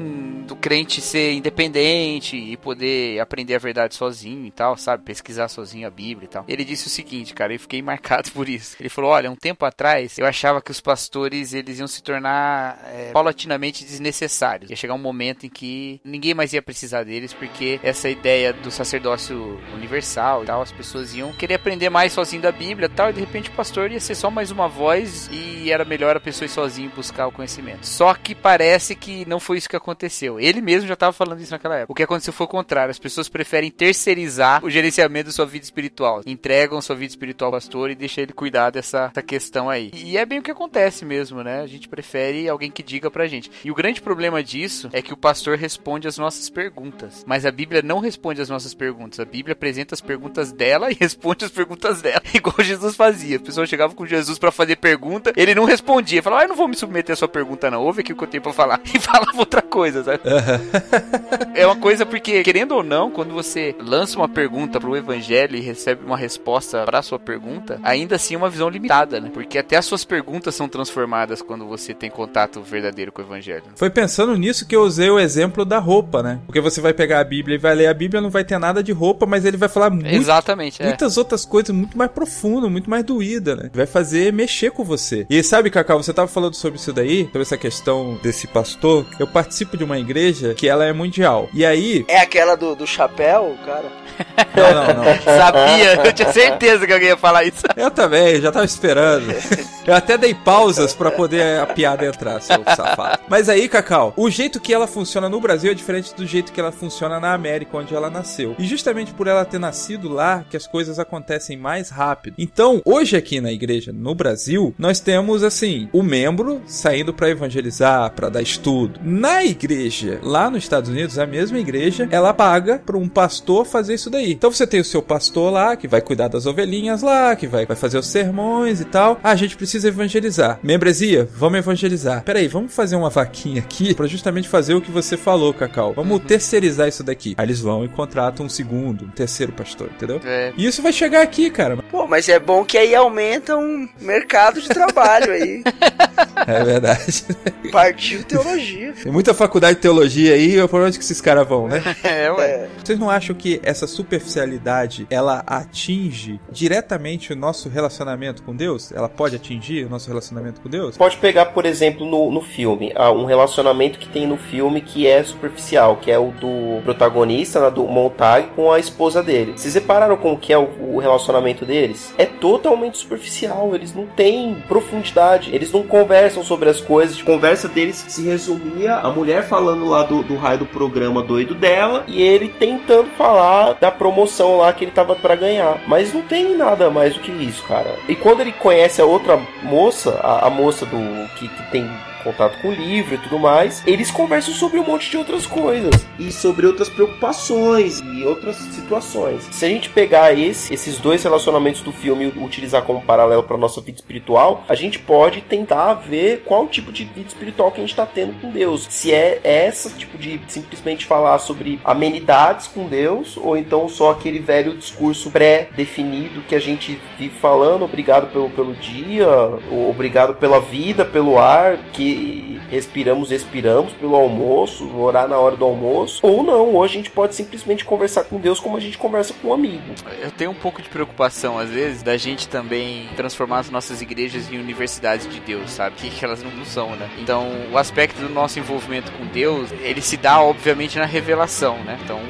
do crente ser independente e poder aprender a verdade sozinho e tal, sabe? Pesquisar sozinho a Bíblia e tal. Ele disse o seguinte, cara, eu fiquei marcado por isso. Ele falou: olha, um tempo atrás eu achava que os pastores eles iam se tornar é, paulatinamente desnecessários. Ia chegar um momento em que ninguém mais ia precisar deles, porque essa ideia do sacerdócio universal e tal, as pessoas iam querer aprender mais sozinho da Bíblia e tal, e de repente o pastor ia ser só mais uma voz e era melhor a pessoa ir sozinho buscar o conhecimento. Só que parece que não foi isso que aconteceu. Ele mesmo já estava falando isso naquela época. O que aconteceu foi o contrário. As pessoas preferem terceirizar o gerenciamento da sua vida espiritual. Entregam sua vida espiritual ao pastor e deixam ele cuidar dessa, dessa questão aí. E é bem o que acontece mesmo, né? A gente prefere alguém que diga pra gente. E o grande problema disso é que o pastor responde as nossas perguntas. Mas a Bíblia não responde as nossas perguntas. A Bíblia apresenta as perguntas dela e responde as perguntas dela. Igual Jesus fazia. A pessoa chegava com Jesus para fazer pergunta, ele não respondia. Falava, ah, eu não vou me submeter à sua pergunta, não. Ouve aqui o que eu tenho pra falar. E falava outra coisa, sabe? é uma coisa porque, querendo ou não, quando você lança uma pergunta pro evangelho e recebe uma resposta pra sua pergunta, ainda assim é uma visão limitada, né? Porque até as suas perguntas são transformadas quando você tem contato verdadeiro com o evangelho. Foi pensando nisso que eu usei o exemplo da roupa, né? Porque você vai pegar a Bíblia e vai ler a Bíblia, não vai ter nada de roupa, mas ele vai falar muito, Exatamente, é. muitas outras coisas muito mais profundas, muito mais doída, né? Vai fazer mexer com você. E sabe, Cacau, você tava falando sobre isso daí, sobre essa questão desse pastor. Eu participo de uma igreja que ela é mundial. E aí. É aquela do, do chapéu, cara? Não, não, não. Sabia, eu tinha certeza que alguém ia falar isso. Eu também, já tava esperando. Eu até dei pausas pra poder a piada entrar, seu safado. Mas aí, Cacau, o jeito que ela funciona no Brasil é diferente do jeito que ela funciona na América, onde ela nasceu. E justamente por ela ter nascido lá, que as coisas acontecem mais rápido. Então, hoje aqui na igreja, no Brasil, nós temos assim, o membro saindo pra evangelizar, pra dar estudo. Na igreja, lá nos Estados Unidos, a mesma igreja, ela paga pra um pastor fazer isso daí. Então você tem o seu pastor lá, que vai cuidar das ovelhinhas lá, que vai, vai fazer os sermões e tal. Ah, a gente precisa evangelizar. Membresia, vamos evangelizar. Peraí, vamos fazer uma vaquinha aqui pra justamente fazer o que você falou, Cacau. Vamos terceirizar isso daqui. Aí eles vão e contratam um segundo, um terceiro pastor, entendeu? É. E isso vai chegar aqui, cara. Pô, mas é bom que aí aumenta um mercado de trabalho aí. É verdade. Partiu teologia. Tem muita faculdade de teologia aí, por onde que esses caras vão, né? É, ué. Vocês não acham que essa superficialidade ela atinge diretamente o nosso relacionamento com Deus? Ela pode atingir o nosso relacionamento com Deus? Pode pegar, por exemplo, no, no filme, ah, um relacionamento que tem no filme que é superficial, que é o do protagonista, né, do Montag, com a esposa dele. Vocês repararam como que é o, o relacionamento deles? É totalmente superficial, eles não têm profundidade, eles não conversam sobre as coisas. A conversa deles se resumia a mulher falando lá do, do raio do programa doido dela e ele tentando falar da promoção lá que ele tava para ganhar. Mas não tem nada mais do que isso, cara. E quando ele conhece a outra moça, a, a moça do que, que tem contato com o livro e tudo mais, eles conversam sobre um monte de outras coisas e sobre outras preocupações e outras situações. Se a gente pegar esse, esses dois relacionamentos do filme e utilizar como paralelo para nossa vida espiritual, a gente pode tentar ver qual tipo de vida espiritual que a gente está tendo com Deus. Se é essa tipo de simplesmente falar sobre amenidades com Deus ou então só aquele velho discurso pré-definido que a gente vive falando, obrigado pelo, pelo dia, obrigado pela vida, pelo ar, que respiramos, respiramos pelo almoço, orar na hora do almoço, ou não, hoje a gente pode simplesmente conversar com Deus como a gente conversa com um amigo. Eu tenho um pouco de preocupação, às vezes, da gente também transformar as nossas igrejas em universidades de Deus, sabe? Que, que elas não são, né? Então, o aspecto do nosso envolvimento com Deus, ele se dá, obviamente, na revelação, né? Então,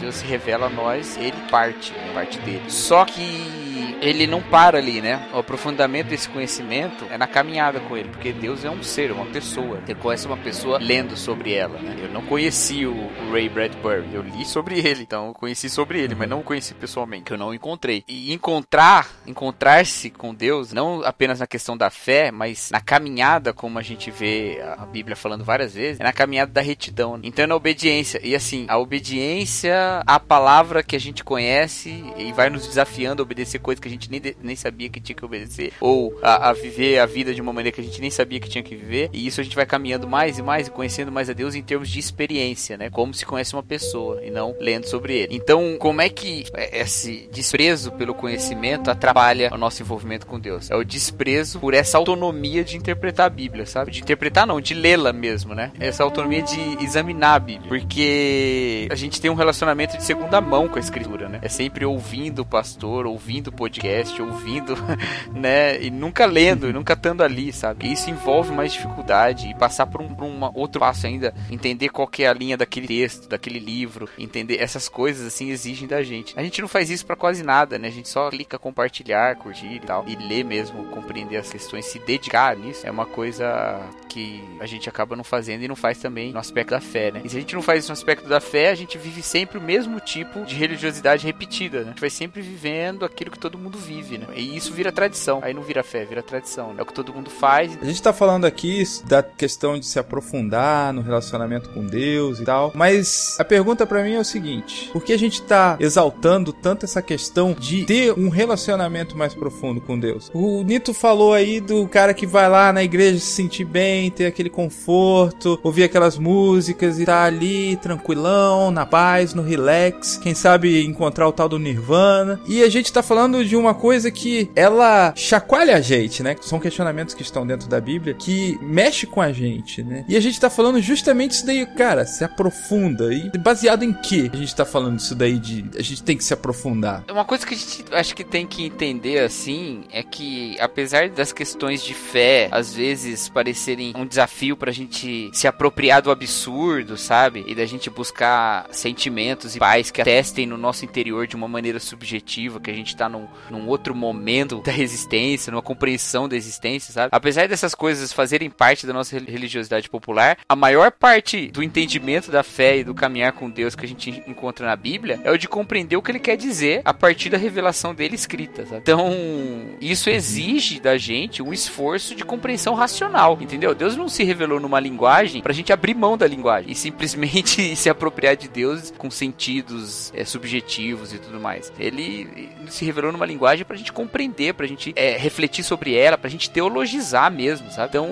Deus se revela a nós, ele parte, parte dele. Só que ele não para ali, né? O aprofundamento desse conhecimento é na caminhada com ele, porque Deus é um ser, uma pessoa. Você conhece uma pessoa lendo sobre ela, né? Eu não conheci o, Ray Bradbury, eu li sobre ele, então eu conheci sobre ele, mas não o conheci pessoalmente, que eu não encontrei. E encontrar, encontrar-se com Deus, não apenas na questão da fé, mas na caminhada, como a gente vê a Bíblia falando várias vezes, é na caminhada da retidão. Né? Então é na obediência. E assim, a obediência à palavra que a gente conhece e vai nos desafiando a obedecer coisas que a gente nem, nem sabia que tinha que obedecer, ou a, a, viver a vida de uma maneira que a gente nem sabia que tinha que viver, e isso a gente vai caminhando mais e mais e conhecendo mais a Deus em termos de experiência, né? Como se conhece uma pessoa e não lendo sobre ele. Então, como é que esse desprezo pelo conhecimento atrapalha o nosso envolvimento com Deus? É o desprezo por essa autonomia de interpretar a Bíblia, sabe? De interpretar não, de lê-la mesmo, né? Essa autonomia de examinar a Bíblia, porque a gente tem um relacionamento de segunda mão com a Escritura, né? É sempre ouvindo o pastor, ouvindo o podcast podcast, ouvindo, né? E nunca lendo, e nunca estando ali, sabe? Isso envolve mais dificuldade e passar por um, por outro passo ainda, entender qual é a linha daquele texto, daquele livro, entender essas coisas assim exigem da gente. A gente não faz isso para quase nada, né? A gente só clica compartilhar, curtir e tal, e ler mesmo, compreender as questões, se dedicar nisso é uma coisa que a gente acaba não fazendo e não faz também no aspecto da fé, né? E se a gente não faz isso no aspecto da fé, a gente vive sempre o mesmo tipo de religiosidade repetida, né? A gente vai sempre vivendo aquilo que todo mundo vive, né? E isso vira tradição. Aí não vira fé, vira tradição. Né? É o que todo mundo faz. A gente tá falando aqui da questão de se aprofundar no relacionamento com Deus e tal, mas a pergunta para mim é o seguinte: por que a gente tá exaltando tanto essa questão de ter um relacionamento mais profundo com Deus? O Nito falou aí do cara que vai lá na igreja se sentir bem, ter aquele conforto, ouvir aquelas músicas e tá ali tranquilão, na paz, no relax, quem sabe encontrar o tal do Nirvana. E a gente tá falando de uma coisa que ela chacoalha a gente, né? São questionamentos que estão dentro da Bíblia que mexe com a gente, né? E a gente tá falando justamente isso daí, cara, se aprofunda. E baseado em que a gente tá falando isso daí de a gente tem que se aprofundar? Uma coisa que a gente acho que tem que entender assim é que apesar das questões de fé às vezes parecerem um desafio pra gente se apropriar do absurdo, sabe? E da gente buscar sentimentos e paz que atestem no nosso interior de uma maneira subjetiva, que a gente tá num, num outro momento da existência, numa compreensão da existência, sabe? Apesar dessas coisas fazerem parte da nossa religiosidade popular, a maior parte do entendimento da fé e do caminhar com Deus que a gente encontra na Bíblia é o de compreender o que ele quer dizer a partir da revelação dele escrita, sabe? Então, isso exige da gente um esforço de compreensão racional, entendeu? Deus não se revelou numa linguagem pra gente abrir mão da linguagem e simplesmente se apropriar de Deus com sentidos é, subjetivos e tudo mais. Ele se revelou numa linguagem pra gente compreender, pra gente é, refletir sobre ela, pra gente teologizar mesmo, sabe? Então,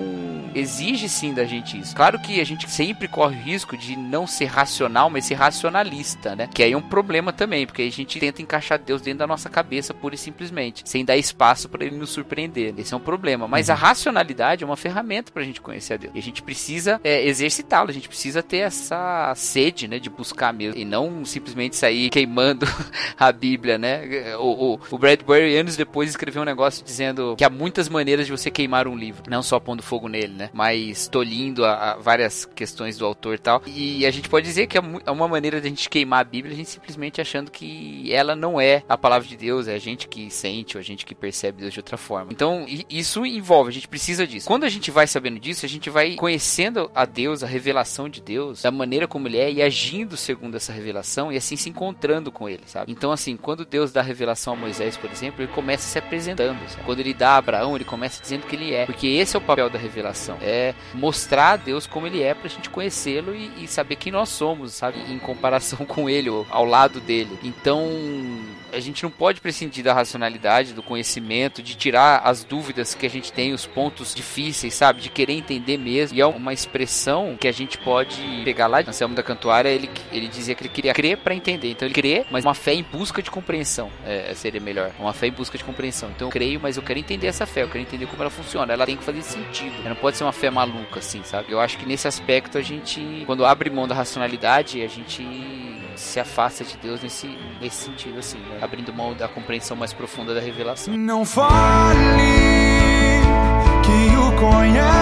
exige sim da gente isso. Claro que a gente sempre corre o risco de não ser racional, mas ser racionalista, né? Que aí é um problema também, porque a gente tenta encaixar Deus dentro da nossa cabeça pura e simplesmente, sem dar espaço para ele nos surpreender. Esse é um problema. Mas a racionalidade é uma ferramenta pra gente conhecer a Deus. E a gente precisa é, exercitá-lo, a gente precisa ter essa sede, né, de buscar mesmo. E não simplesmente sair queimando a Bíblia, né? O, o, o Bradbury, anos depois, escreveu um negócio dizendo que há muitas maneiras de você queimar um livro. Não só pondo fogo nele, né? Mas tolhindo a, a várias questões do autor e tal. E a gente pode dizer que é, é uma maneira de a gente queimar a Bíblia, a gente simplesmente achando que ela não é a palavra de Deus, é a gente que sente, ou a gente que percebe Deus de outra forma. Então, isso envolve, a gente precisa disso. Quando a gente vai sabendo disso, a gente vai conhecendo a Deus, a revelação de Deus, da maneira como ele é e agindo segundo essa revelação e assim se encontrando com ele, sabe? Então, assim, quando Deus dá revelação a Moisés, por exemplo, ele começa se apresentando. Sabe? Quando ele dá a Abraão, ele começa dizendo que ele é. Porque esse é o papel da revelação. É mostrar a Deus como ele é pra gente conhecê-lo e, e, saber quem nós somos, sabe? Em comparação com ele, ou ao lado dele. Então, a gente não pode prescindir da racionalidade, do conhecimento, de tirar as dúvidas que a gente tem, os pontos difíceis, sabe? De querer entender mesmo. E é uma expressão que a gente pode pegar lá. Anselmo da Cantuária, ele, ele dizia que ele queria crer para entender. Então ele crê, mas uma fé em busca de compreensão é, seria melhor. Uma fé em busca de compreensão. Então eu creio, mas eu quero entender essa fé, eu quero entender como ela funciona. Ela tem que fazer sentido. Ela não pode ser uma fé maluca, assim, sabe? Eu acho que nesse aspecto a gente, quando abre mão da racionalidade, a gente se afasta de Deus nesse, nesse sentido, assim, né? abrindo mão da compreensão mais profunda da revelação. Não fale que o conhece,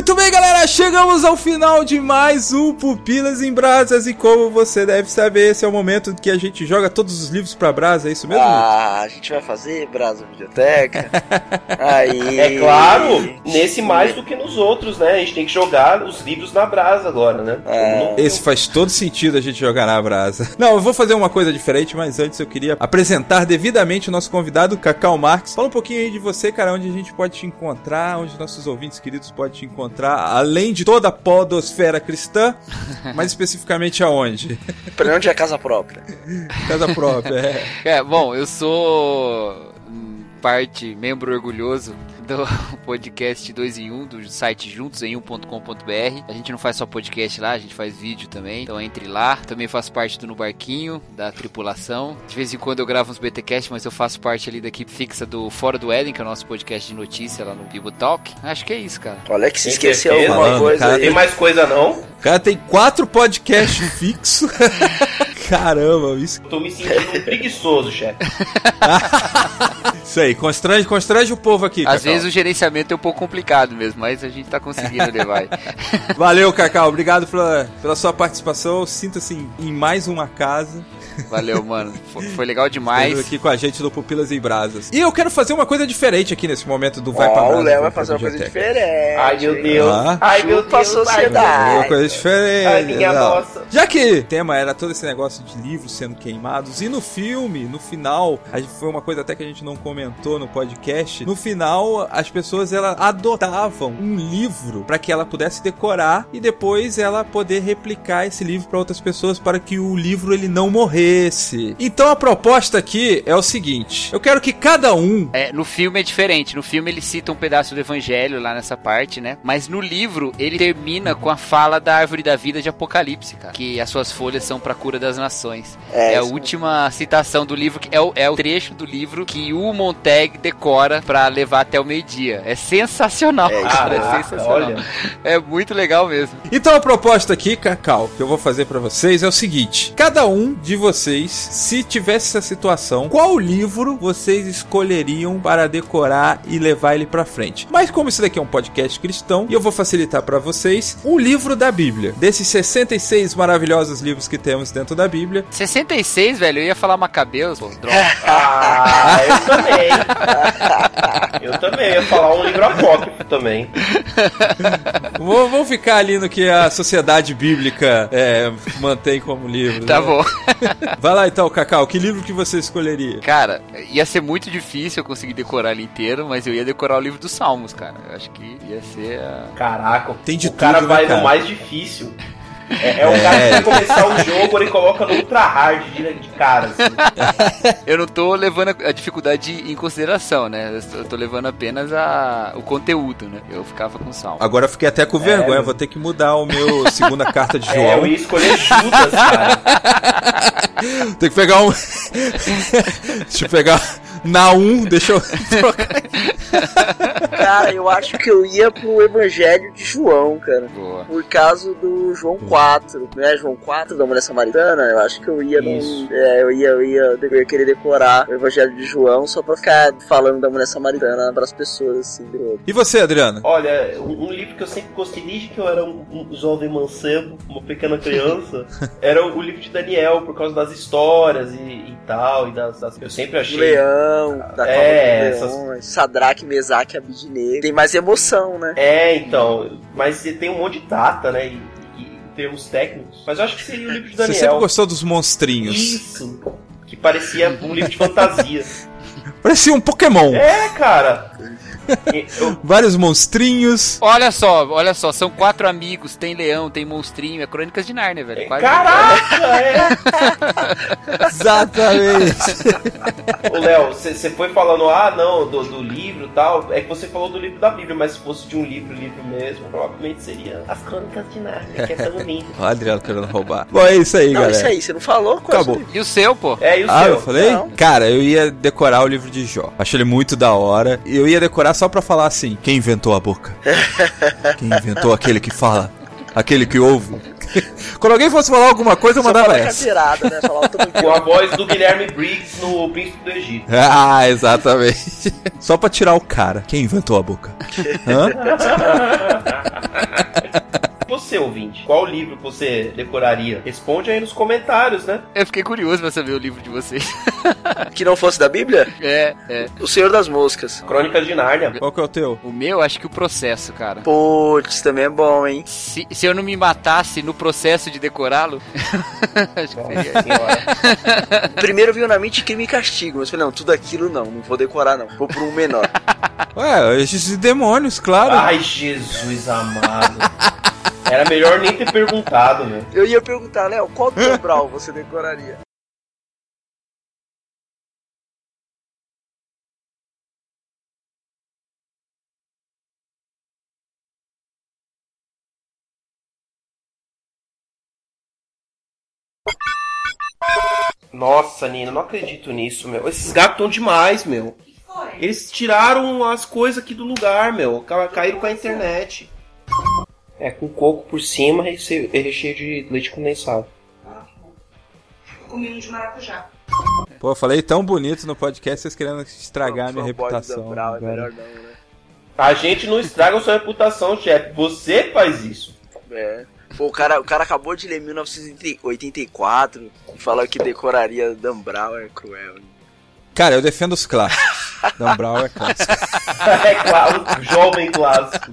Muito bem, galera, chegamos ao final de mais um Pupilas em Brasas e como você deve saber, esse é o momento que a gente joga todos os livros pra brasa, é isso mesmo? Ah, a gente vai fazer Brasa Biblioteca. Aí. É claro, nesse mais do que nos outros, né? A gente tem que jogar os livros na brasa agora, né? É. Esse faz todo sentido a gente jogar na brasa. Não, eu vou fazer uma coisa diferente, mas antes eu queria apresentar devidamente o nosso convidado, Cacau Marques. Fala um pouquinho aí de você, cara, onde a gente pode te encontrar, onde nossos ouvintes queridos podem te encontrar, além de toda a podosfera cristã, mas especificamente aonde? Pra onde é casa própria? Casa própria, é. É, bom, eu sou hum, parte, membro orgulhoso do podcast 2 em 1 do site juntos em 1.com.br. A gente não faz só podcast lá, a gente faz vídeo também. Então entre lá. Também faço parte do No Barquinho, da tripulação. De vez em quando eu gravo uns BTcast, mas eu faço parte ali da equipe fixa do Fora do Éden, que é o nosso podcast de notícia lá no Bibo Talk. Acho que é isso, cara. Olha que se esqueceu alguma coisa cara, aí. Tem mais coisa não? O cara tem quatro podcasts fixos. Caramba, isso. Tô me sentindo preguiçoso, chefe. Isso aí, constrange, constrange o povo aqui, Às Cacau. vezes o gerenciamento é um pouco complicado mesmo, mas a gente tá conseguindo levar. aí. Valeu, Cacau. Obrigado pela, pela sua participação. Sinta-se em, em mais uma casa. Valeu, mano. Foi, foi legal Estando demais. aqui com a gente do Pupilas em Brasas. E eu quero fazer uma coisa diferente aqui nesse momento do Vai pra Ó, Brasas. o Léo vai fazer uma coisa diferente. Ai, meu Deus. Ah. Ai, meu Deus. sociedade. Uma coisa diferente. Ai, minha não. nossa. Já que o tema era todo esse negócio de livros sendo queimados, e no filme, no final, foi uma coisa até que a gente não comentou no podcast. No final, as pessoas elas adotavam um livro para que ela pudesse decorar e depois ela poder replicar esse livro para outras pessoas para que o livro ele não morresse. Então a proposta aqui é o seguinte: eu quero que cada um É, no filme é diferente. No filme ele cita um pedaço do evangelho lá nessa parte, né? Mas no livro ele termina com a fala da árvore da vida de Apocalipse, cara. Que as suas folhas são pra cura das nações. É, É, a última citação do livro, que é o, é o trecho do livro que o Montag decora pra levar até o meio-dia. É sensacional, É, cara. caraca, é sensacional. olha. É muito legal mesmo. Então a proposta aqui, Cacau, que eu vou fazer pra vocês é o seguinte: cada um de vocês, se tivesse essa situação, qual livro vocês escolheriam para decorar e levar ele pra frente? Mas como isso daqui é um podcast cristão, e eu vou facilitar pra vocês um livro da Bíblia. Desses 66 maravilhosos livros que temos dentro da Bíblia, 66, velho, eu ia falar Macabeus, pô, droga. Ah, eu também. Eu também ia falar um livro apócrifo também. vou, vou ficar ali no que a sociedade bíblica é, mantém como livro. Tá né? bom. Vai lá então, Cacau, que livro que você escolheria? Cara, ia ser muito difícil eu conseguir decorar ele inteiro, mas eu ia decorar o livro dos Salmos, cara. Eu acho que ia ser a... Caraca, Tem de o cara tudo, né, vai cara? no mais difícil. É, é o É. cara que vai começar o jogo, ele coloca no ultra hard de, de cara. assim. Eu não tô levando a dificuldade em consideração, né? Eu tô- levando apenas a... o conteúdo, né? Eu ficava com Salmo. Agora eu fiquei até com vergonha, vou ter que mudar o meu segunda carta de É, João. eu ia escolher Judas, cara. Tem que pegar um. deixa eu pegar. Na 1, deixa eu trocar. Cara, eu acho que eu ia pro Evangelho de João, cara. Boa. Por causa do João 4, né? João 4 da mulher samaritana, eu acho que eu ia num, é, eu ia, eu ia, eu ia querer decorar o Evangelho de João só pra ficar falando da mulher samaritana pras pessoas, assim. E você, Adriano? Olha, um, um livro que eu sempre gostei desde que eu era um, um jovem mancebo, uma pequena criança, era o, o livro de Daniel, por causa das histórias e, e tal, e das, das- Eu sempre Do achei. leão, da É, cova dos leões, Sadraque, Mesaque, Tem mais emoção, né? É, então, mas você tem um monte de data, né? E, e- em termos técnicos. Mas eu acho que seria o livro de Você Daniel. sempre gostou dos monstrinhos. Isso. Que parecia um livro de fantasia. Parecia um Pokémon. É, cara. Eu- Vários monstrinhos. Olha só, olha só, são quatro amigos, tem leão, tem monstrinho, é Crônicas de Nárnia, velho. Quase- Caraca, é. Exatamente. Ô, Léo, você foi falando, ah, não, do, do livro e tal. É que você falou do livro da Bíblia, mas se fosse de um livro, livro mesmo, provavelmente seria As Crônicas de Nárnia, que é tão lindo. O Adriano querendo roubar. Bom, é isso aí, Não, galera. isso aí, você não falou? O Acabou. E o seu, pô? É, e o Ah, seu? eu falei? Não. Cara, eu ia decorar o livro de Jó. Achei ele muito da hora. E eu ia decorar só pra falar assim: quem inventou a boca? Quem inventou aquele que fala? Aquele que ouve? Quando alguém fosse falar alguma coisa, eu mandava essa. né? Falar o tamanho Com a voz do Guilherme Briggs no Príncipe do Egito. Ah, exatamente. Só pra tirar o cara. Quem inventou a boca? Hã? Você, ouvinte, qual livro você decoraria? Responde aí nos comentários, né? Eu fiquei curioso pra saber o livro de vocês. Que não fosse da Bíblia? É, é. O Senhor das Moscas. Crônicas de Nárnia. Qual que é o teu? O meu, acho que o processo, cara. Putz, também é bom, hein? Se, se eu não me matasse no processo de decorá-lo, acho que seria. Primeiro veio na mente crime e castigo, mas eu falei, não, tudo aquilo não, não vou decorar não. Vou por um menor. Ué, esses demônios, claro. Ai, Jesus amado. Era melhor nem ter perguntado, né? Eu ia perguntar, Léo, qual do Brau você decoraria? Nossa, Nina, não acredito nisso, meu. Esses gatos estão demais, meu. Eles tiraram as coisas aqui do lugar, meu. Ca- Caíram com a internet. É, com coco por cima e e recheio de leite condensado. Comi um de maracujá. Pô, eu falei tão bonito no podcast, vocês querendo estragar a minha reputação. Brown, é melhor não, né? A gente não estraga a sua reputação, chefe. Você faz isso. É. Pô, o cara, o cara acabou de ler 1984 e falou que decoraria Dan Brown é cruel. hein? Cara, eu defendo os clássicos. Dan Brown é clássico. é claro, jovem clássico.